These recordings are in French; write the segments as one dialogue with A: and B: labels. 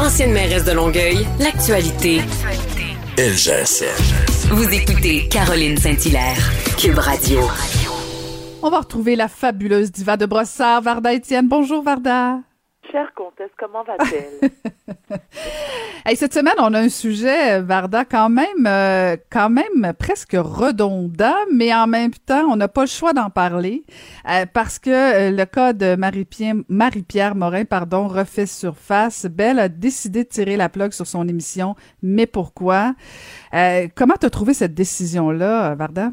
A: Ancienne mairesse de Longueuil, l'actualité.
B: LGSN.
A: Vous écoutez Caroline Saint-Hilaire, Cube Radio.
C: On va retrouver la fabuleuse diva de Brossard, Varda Étienne. Bonjour Varda.
D: Chère comtesse, comment va-t-elle?
C: hey, cette semaine, on a un sujet, Varda, quand même, euh, quand même presque redondant, mais en même temps, on n'a pas le choix d'en parler euh, parce que euh, le cas de Marie-Pierre, Marie-Pierre Morin, pardon, refait surface. Belle a décidé de tirer la plug sur son émission, mais pourquoi? comment t'as trouvé cette décision-là, Varda?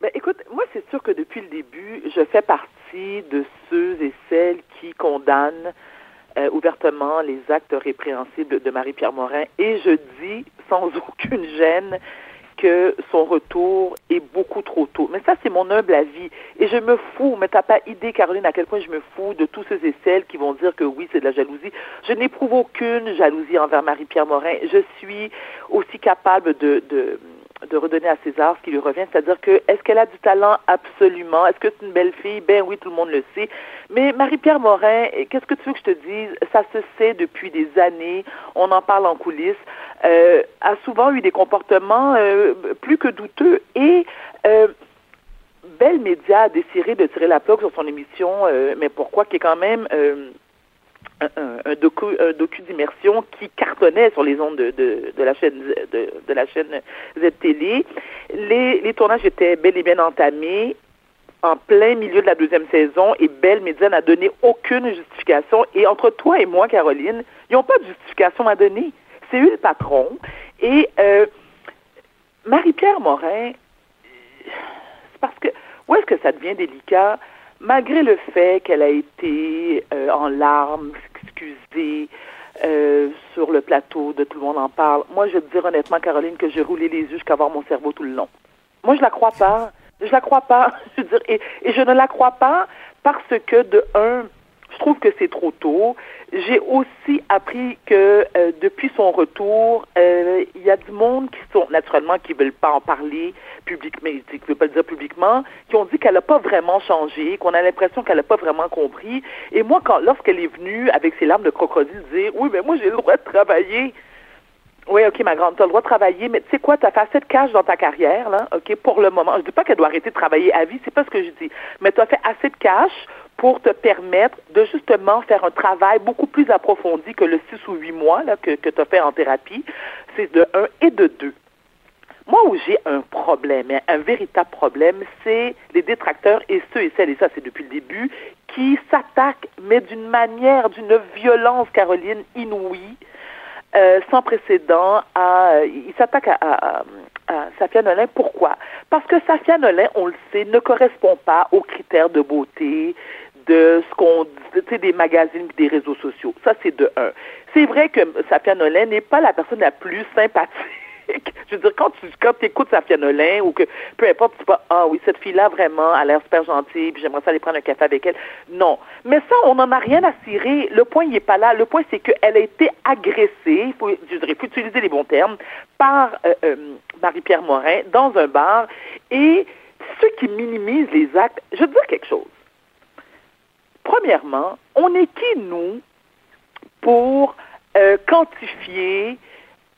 D: Ben, écoute, moi, c'est sûr que depuis le début, je fais partie de ceux et celles qui condamnent euh, ouvertement les actes répréhensibles de Marie-Pierre Morin et je dis sans aucune gêne que son retour est beaucoup trop tôt. Mais ça, c'est mon humble avis. Et je me fous, mais t'as pas idée, Caroline, à quel point je me fous de tous ceux et celles qui vont dire que oui, c'est de la jalousie. Je n'éprouve aucune jalousie envers Marie-Pierre Morin. Je suis aussi capable de, de de redonner à César ce qui lui revient, c'est-à-dire que est-ce qu'elle a du talent? Absolument, est-ce que c'est une belle fille, ben oui, tout le monde le sait. Mais Marie-Pierre Morin, qu'est-ce que tu veux que je te dise? Ça se sait depuis des années, on en parle en coulisses. Euh, a souvent eu des comportements euh, plus que douteux et euh, Belle Média a décidé de tirer la plaque sur son émission, euh, mais pourquoi qui est quand même euh, un, docu, un d'immersion qui cartonnait sur les ondes de, de, de la chaîne de, de, la chaîne Z-Télé. Les, les tournages étaient bel et bien entamés en plein milieu de la deuxième saison et Belle Média n'a donné aucune justification. Et entre toi et moi, Caroline, ils n'ont pas de justification à donner. C'est eux le patron. Et euh, Marie-Pierre Morin, c'est parce que où est-ce que ça devient délicat? malgré le fait qu'elle a été euh, en larmes, euh, sur le plateau, de tout le monde en parle, moi, je vais te dire honnêtement, Caroline, que j'ai roulé les yeux jusqu'à voir mon cerveau tout le long. Moi, je la crois pas. Je la crois pas. Je veux dire, et, et je ne la crois pas parce que, de un, je trouve que c'est trop tôt. J'ai aussi appris que euh, depuis son retour, euh, il y a du monde qui sont naturellement qui veulent pas en parler publiquement, qui veulent pas le dire publiquement, qui ont dit qu'elle n'a pas vraiment changé, qu'on a l'impression qu'elle n'a pas vraiment compris. Et moi, lorsqu'elle est venue avec ses larmes de crocodile dire oui, mais moi j'ai le droit de travailler. Oui, OK, ma grande, tu as le droit de travailler, mais tu sais quoi, tu as fait assez de cash dans ta carrière, là, OK, pour le moment. Je dis pas qu'elle doit arrêter de travailler à vie, c'est pas ce que je dis. Mais tu as fait assez de cash pour te permettre de justement faire un travail beaucoup plus approfondi que le six ou huit mois là, que, que tu as fait en thérapie. C'est de un et de deux. Moi, où j'ai un problème, un véritable problème, c'est les détracteurs et ceux et celles, et ça c'est depuis le début, qui s'attaquent, mais d'une manière, d'une violence, Caroline, inouïe, euh, sans précédent, à, ils s'attaquent à, à, à. Pourquoi? Parce que Safia Nolin, on le sait, ne correspond pas aux critères de beauté, de ce qu'on sais, des magazines et des réseaux sociaux. Ça, c'est de un. C'est vrai que Safia Nolin n'est pas la personne la plus sympathique. Je veux dire, quand tu quand écoutes Safia Nolin ou que peu importe, tu pas ah oui, cette fille-là vraiment a l'air super gentille, puis j'aimerais ça aller prendre un café avec elle. Non. Mais ça, on n'en a rien à cirer. Le point, il n'est pas là. Le point, c'est qu'elle a été agressée, il faut, je dirais, faut utiliser les bons termes, par euh, euh, Marie-Pierre Morin dans un bar. Et ceux qui minimisent les actes, je veux dire quelque chose premièrement, on est qui, nous, pour euh, quantifier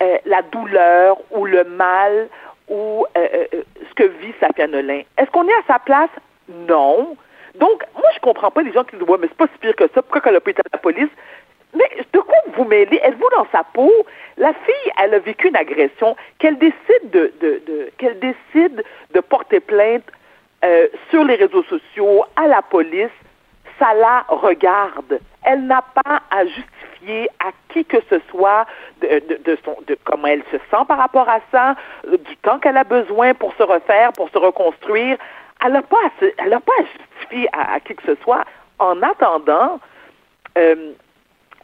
D: euh, la douleur ou le mal ou euh, ce que vit Safia Nolin? Est-ce qu'on est à sa place? Non. Donc, moi, je comprends pas les gens qui disent, ouais, mais c'est pas si pire que ça, pourquoi qu'elle a pas été à la police? Mais de quoi vous mêlez? Êtes-vous dans sa peau? La fille, elle a vécu une agression, qu'elle décide de, qu'elle décide de porter plainte sur les réseaux sociaux, à la police, ça la regarde. Elle n'a pas à justifier à qui que ce soit de, de, de, son, de comment elle se sent par rapport à ça, du temps qu'elle a besoin pour se refaire, pour se reconstruire. Elle n'a pas, à à justifier à, qui que ce soit. En attendant, euh,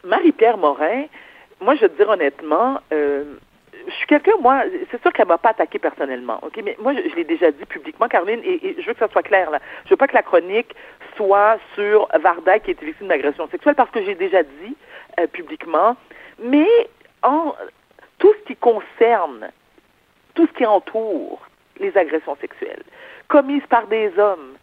D: Marie-Pierre Morin, moi, je veux dire honnêtement, euh, je suis quelqu'un, moi, c'est sûr qu'elle m'a pas attaqué personnellement, ok, mais moi, je, l'ai déjà dit publiquement, Caroline, et, je veux que ça soit clair là. Je veux pas que la chronique soit sur Varda qui été victime d'agression sexuelle parce que j'ai déjà dit euh, publiquement, mais en tout ce qui concerne, tout ce qui entoure les agressions sexuelles commises par des hommes,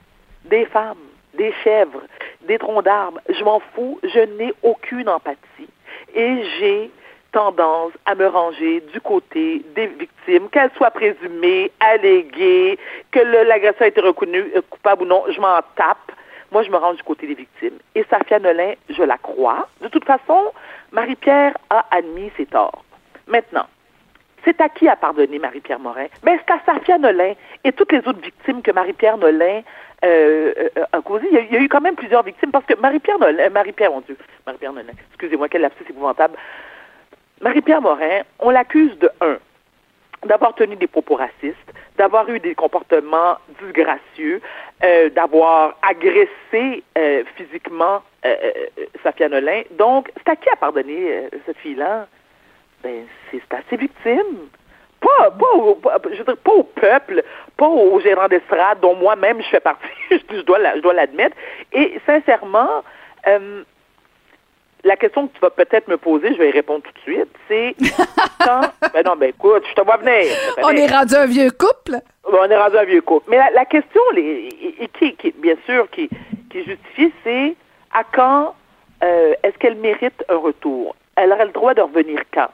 D: des femmes, des chèvres, des troncs d'arbres, je m'en fous, je n'ai aucune empathie. Et j'ai tendance à me ranger du côté des victimes, qu'elles soient présumées, alléguées, que l'agresseur a été reconnu euh, coupable ou non, je m'en tape. Moi, je me range du côté des victimes. Et Safia Nolin, je la crois. De toute façon, Marie-Pierre a admis ses torts. Maintenant, c'est à qui a pardonné Marie-Pierre Morin? Ben, c'est à Safia Nolin et toutes les autres victimes que Marie-Pierre Nolin euh, euh, a causé. Il y a, eu quand même plusieurs victimes parce que Marie-Pierre Nolin, Marie-Pierre, mon Dieu, Marie-Pierre Nolin, excusez-moi, quel lapsus épouvantable. Marie-Pierre Morin, on l'accuse de un, d'avoir tenu des propos racistes, d'avoir eu des comportements disgracieux, euh, d'avoir agressé euh, physiquement euh, Safia Nolin. Donc, c'est à qui a pardonné cette fille-là? Ben, c'est à ses victimes. Pas, pas, au, je veux dire, pas au peuple, pas aux gérants d'estrade dont moi-même je fais partie, je je dois l'admettre. Et sincèrement, la question que tu vas peut-être me poser, je vais y répondre tout de suite, c'est quand... ben non, ben écoute, je te vois venir.
C: On est rendu un vieux couple?
D: on est rendu un vieux couple. Mais la, question, les, et, qui, qui, bien sûr, qui, qui est justifiée, c'est à quand euh, est-ce qu'elle mérite un retour? Elle aurait le droit de revenir quand?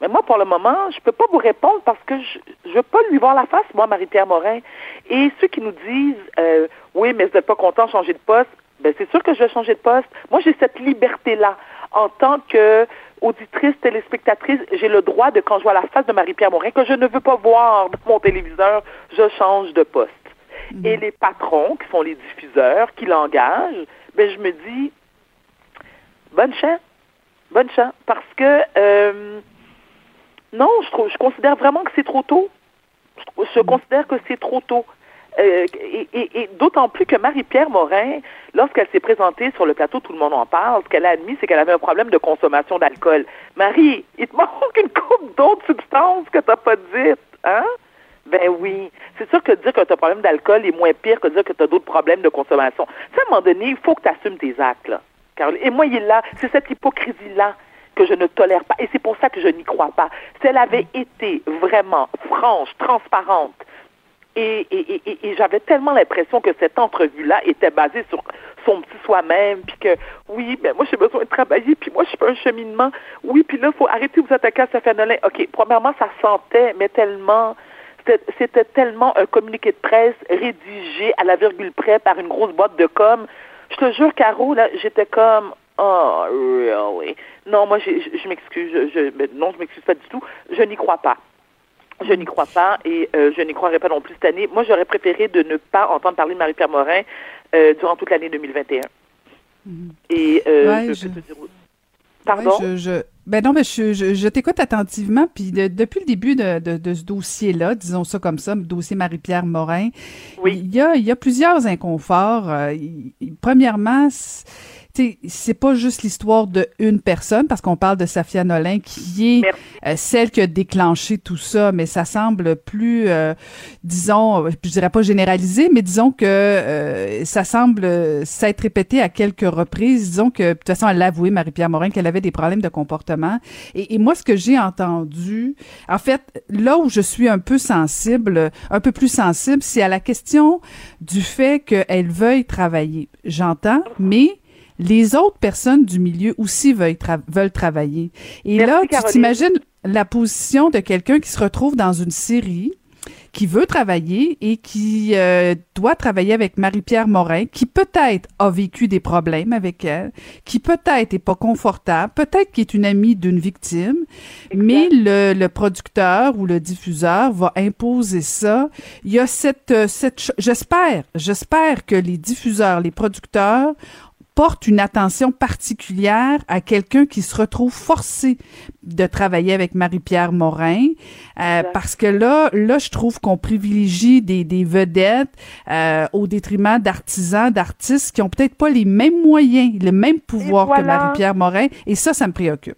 D: Mais moi, pour le moment, je ne peux pas vous répondre parce que je ne veux pas lui voir la face, moi, Marie-Pierre Morin. Et ceux qui nous disent, euh, oui, mais vous n'êtes pas content de changer de poste, ben c'est sûr que je vais changer de poste. Moi, j'ai cette liberté-là. En tant que auditrice, téléspectatrice, j'ai le droit de, quand je vois la face de Marie-Pierre Morin, que je ne veux pas voir dans mon téléviseur, je change de poste. Mhm. Et les patrons, qui sont les diffuseurs, qui l'engagent, ben je me dis, bonne chance, bonne chance, parce que euh, non, je, trouve, je considère vraiment que c'est trop tôt. je considère que c'est trop tôt. Euh, et, d'autant plus que Marie-Pierre Morin, lorsqu'elle s'est présentée sur le plateau, tout le monde en parle, ce qu'elle a admis, c'est qu'elle avait un problème de consommation d'alcool. Marie, il te manque une coupe d'autres substances que tu n'as pas dites, hein? Ben oui. C'est sûr que dire que tu as un problème d'alcool est moins pire que dire que tu as d'autres problèmes de consommation. À un moment donné, il faut que tu assumes tes actes, là. Et moi, il là. C'est cette hypocrisie-là que je ne tolère pas. Et c'est pour ça que je n'y crois pas. Si elle avait été vraiment franche, transparente, et, et, et, j'avais tellement l'impression que cette entrevue-là était basée sur son petit soi-même, puis que oui, ben moi j'ai besoin de travailler, puis moi je fais un cheminement. Oui, puis là, il faut arrêter de vous attaquer à Safia Nolin. OK, premièrement, ça sentait, mais tellement c'était tellement un communiqué de presse rédigé à la virgule près par une grosse boîte de com. Je te jure, Caro, là, j'étais comme Oh, really? Non, moi, je, je m'excuse. Je, je, non, je m'excuse pas du tout. Je n'y crois pas. Je n'y crois pas et euh, je n'y croirai pas non plus cette année. Moi, j'aurais préféré de ne pas entendre parler de Marie-Pierre Morin euh, durant toute l'année 2021. Et euh, je, Pardon?
C: je, ben non, mais je, je, t'écoute attentivement, puis depuis le début de, de, ce dossier-là, disons ça comme ça, le dossier Marie-Pierre Morin, oui. il, y a, il y a plusieurs inconforts. premièrement, c'est pas juste l'histoire de une personne, parce qu'on parle de Safia Nolin, qui est euh, celle qui a déclenché tout ça, mais ça semble plus, euh, disons, je dirais pas généralisé, mais disons que euh, ça semble s'être répété à quelques reprises. Disons que, de toute façon, elle l'a avoué, Marie-Pierre Morin, qu'elle avait des problèmes de comportement. Et, et moi, ce que j'ai entendu, en fait, là où je suis un peu sensible, un peu plus sensible, c'est à la question du fait qu'elle veuille travailler. J'entends, mais les autres personnes du milieu aussi veulent, veulent travailler. Et là, tu t'imagines la position de quelqu'un qui se retrouve dans une série qui veut travailler et qui euh, doit travailler avec Marie-Pierre Morin, qui peut-être a vécu des problèmes avec elle, qui peut-être est pas confortable, peut-être qu'il est une amie d'une victime, mais le, le, producteur ou le diffuseur va imposer ça. Il y a cette, cette j'espère, j'espère que les diffuseurs, les producteurs porte une attention particulière à quelqu'un qui se retrouve forcé de travailler avec Marie-Pierre Morin, euh, parce que là, là, je trouve qu'on privilégie des, des vedettes euh, au détriment d'artisans, d'artistes qui ont peut-être pas les mêmes moyens, le même pouvoir que Marie-Pierre Morin, et ça, ça me préoccupe.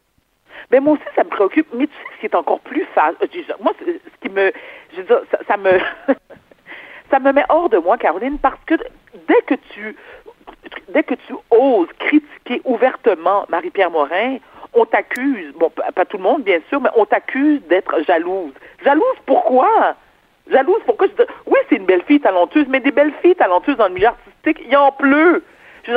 D: Mais moi aussi, ça me préoccupe. Mais tu sais, c'est encore plus facile. Euh, moi, ce qui me, je veux dire, ça, ça me, ça me met hors de moi, Caroline, parce que dès que tu dès que tu oses critiquer Marie-Pierre Morin, on t'accuse, bon, pas tout le monde, bien sûr, mais on t'accuse d'être jalouse. Jalouse pourquoi? Jalouse pourquoi? Oui, c'est une belle fille talentueuse, mais des belles filles talentueuses dans le milieu artistique, il y en pleut.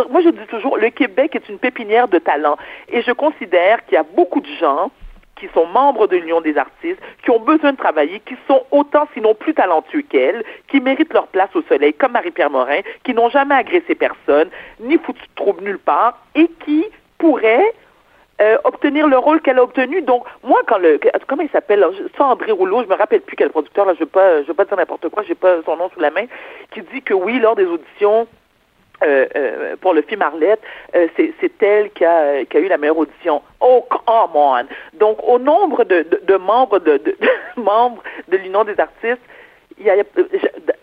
D: moi, je dis toujours, le Québec est une pépinière de talents. Et je considère qu'il y a beaucoup de gens qui sont membres de l'Union des artistes, qui ont besoin de travailler, qui sont autant, sinon plus talentueux qu'elle, qui méritent leur place au soleil, comme Marie-Pierre Morin, qui n'ont jamais agressé personne, ni foutu de trouble nulle part, et qui pourraient euh, obtenir le rôle qu'elle a obtenu. Donc, moi, quand le, comment il s'appelle, ça, André Rouleau, je me rappelle plus quel producteur, là, je je veux pas dire n'importe quoi, j'ai pas son nom sous la main, qui dit que oui, lors des auditions, euh, euh, pour le film Arlette, c'est elle qui a, qui a eu la meilleure audition. Oh, come on! Donc, au nombre de, de, membres de, de, membres de l'Union des artistes, il y a,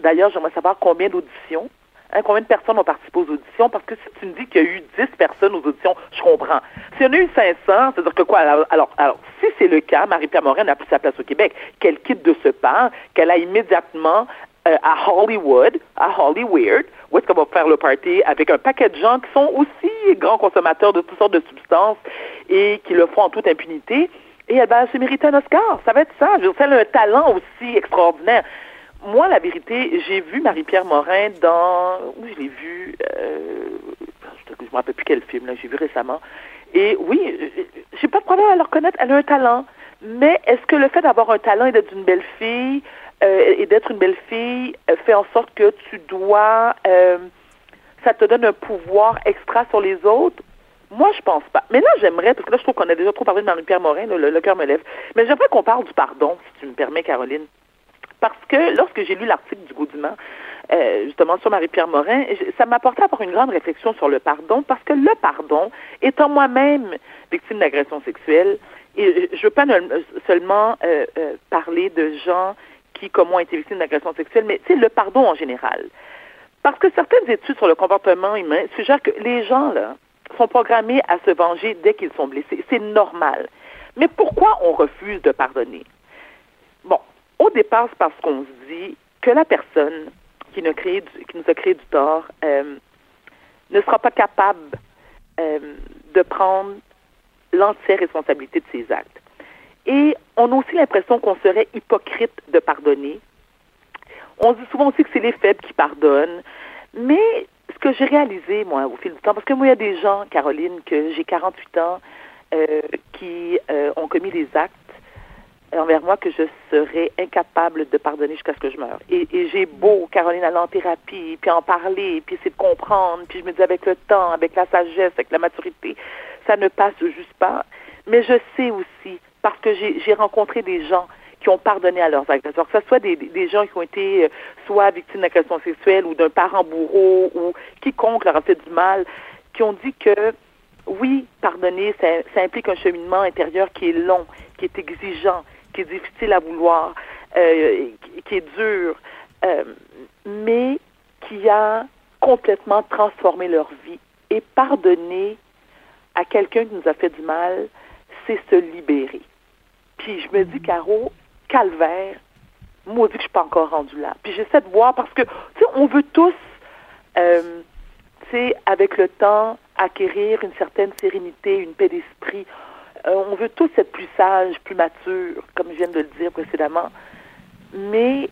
D: d'ailleurs, j'aimerais savoir combien d'auditions, hein, combien de personnes ont participé aux auditions, parce que si tu me dis qu'il y a eu 10 personnes aux auditions, je comprends. Si on a eu 500, c'est-à-dire que quoi? Alors, alors, si c'est le cas, Marie-Pierre Morin n'a plus sa place au Québec, qu'elle quitte de ce pas, qu'elle a immédiatement euh, à Hollywood, à Hollywood, où est-ce qu'on va faire le party avec un paquet de gens qui sont aussi grands consommateurs de toutes sortes de substances et qui le font en toute impunité. Et elle va se mériter un Oscar. Ça va être ça. Je elle a un talent aussi extraordinaire. Moi, la vérité, j'ai vu Marie-Pierre Morin dans... Où je l'ai vu? Euh, je ne me rappelle plus quel film, là, j'ai vu récemment. Et oui, j'ai pas de problème à le reconnaître. Elle a un talent. Mais est-ce que le fait d'avoir un talent et d'être une belle fille, euh, et d'être une belle fille euh, fait en sorte que tu dois, euh, ça te donne un pouvoir extra sur les autres? Moi, je pense pas. Mais là, j'aimerais, parce que là, je trouve qu'on a déjà trop parlé de Marie-Pierre Morin, le, cœur me lève. Mais j'aimerais qu'on parle du pardon, si tu me permets, Caroline. Parce que lorsque j'ai lu l'article du Goudiman, justement sur Marie-Pierre Morin, ça m'a apporté à avoir une grande réflexion sur le pardon, parce que le pardon, étant moi-même victime d'agression sexuelle, et je veux pas seulement parler de gens qui, comme moi, ont été victimes d'agression sexuelle, mais c'est le pardon en général. Parce que certaines études sur le comportement humain suggèrent que les gens, là, sont programmés à se venger dès qu'ils sont blessés. C'est normal. Mais pourquoi on refuse de pardonner? Au départ, c'est parce qu'on se dit que la personne qui nous, a créé du tort euh, ne sera pas capable euh, de prendre l'entière responsabilité de ses actes. Et on a aussi l'impression qu'on serait hypocrite de pardonner. On dit souvent aussi que c'est les faibles qui pardonnent. Mais ce que j'ai réalisé, moi, au fil du temps, parce que moi, il y a des gens, Caroline, que j'ai 48 ans, euh, qui ont commis des actes envers moi que je serais incapable de pardonner jusqu'à ce que je meure. Et, j'ai beau, Caroline, aller en thérapie, puis en parler, puis essayer de comprendre, puis je me dis avec le temps, avec la sagesse, avec la maturité, ça ne passe juste pas. Mais je sais aussi parce que j'ai rencontré des gens qui ont pardonné à leurs agresseurs, que ce soit des, gens qui ont été euh, soit victimes d'agression sexuelle ou d'un parent bourreau ou quiconque leur a fait du mal, qui ont dit que oui, pardonner, ça implique un cheminement intérieur qui est long, qui est exigeant, qui est difficile à vouloir, euh, qui est dur, euh, mais qui a complètement transformé leur vie. Et pardonner à quelqu'un qui nous a fait du mal, c'est se libérer. Puis je me dis, Caro, calvaire, maudit que je suis pas encore rendue là. Puis j'essaie de voir parce que, tu sais, on veut tous, euh, tu sais, avec le temps, acquérir une certaine sérénité, une paix d'esprit. Euh, on veut tous être plus sages, plus matures, comme je viens de le dire précédemment. Mais,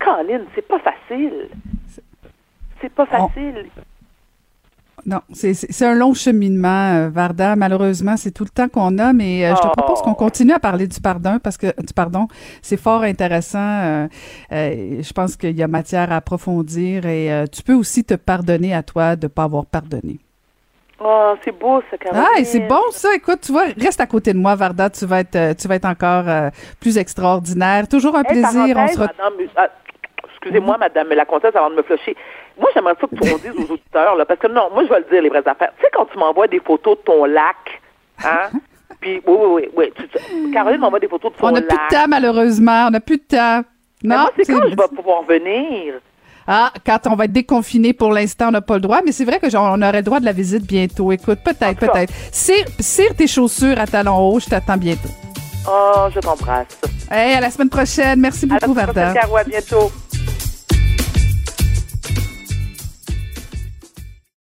D: Colin, c'est pas facile. C'est pas facile.
C: Non, c'est un long cheminement, euh, Varda. Malheureusement, c'est tout le temps qu'on a, mais euh, je te propose qu'on continue à parler du pardon parce que du pardon, c'est fort intéressant. Euh, je pense qu'il y a matière à approfondir et tu peux aussi te pardonner à toi de pas avoir pardonné.
D: Oh, c'est beau ça, Caroline.
C: Ah, c'est bon ça. Écoute, tu vois, reste à côté de moi, Varda. Tu vas être, tu vas être encore plus extraordinaire. Toujours un plaisir. On se
D: excusez-moi, mhm. madame la comtesse, avant de me flusher. Moi, j'aimerais ça que tu dises aux auditeurs, là, parce que non, moi, je vais le dire, les vraies affaires. Tu sais, quand tu m'envoies des photos de ton lac, hein? Puis, oui, oui, oui. oui Caroline m'envoie des photos de son lac.
C: On n'a plus de temps, malheureusement. On n'a plus de temps.
D: Non, c'est quand je vais pouvoir venir?
C: Ah, quand on va être déconfiné, pour l'instant, on n'a pas le droit, mais c'est vrai que on aurait le droit de la visite bientôt. Écoute, peut-être, peut-être. Cire, tes chaussures à talons hauts, je t'attends bientôt.
D: Oh, je t'embrasse.
C: Hey, à la semaine prochaine. Merci beaucoup, Varda.
D: À bientôt.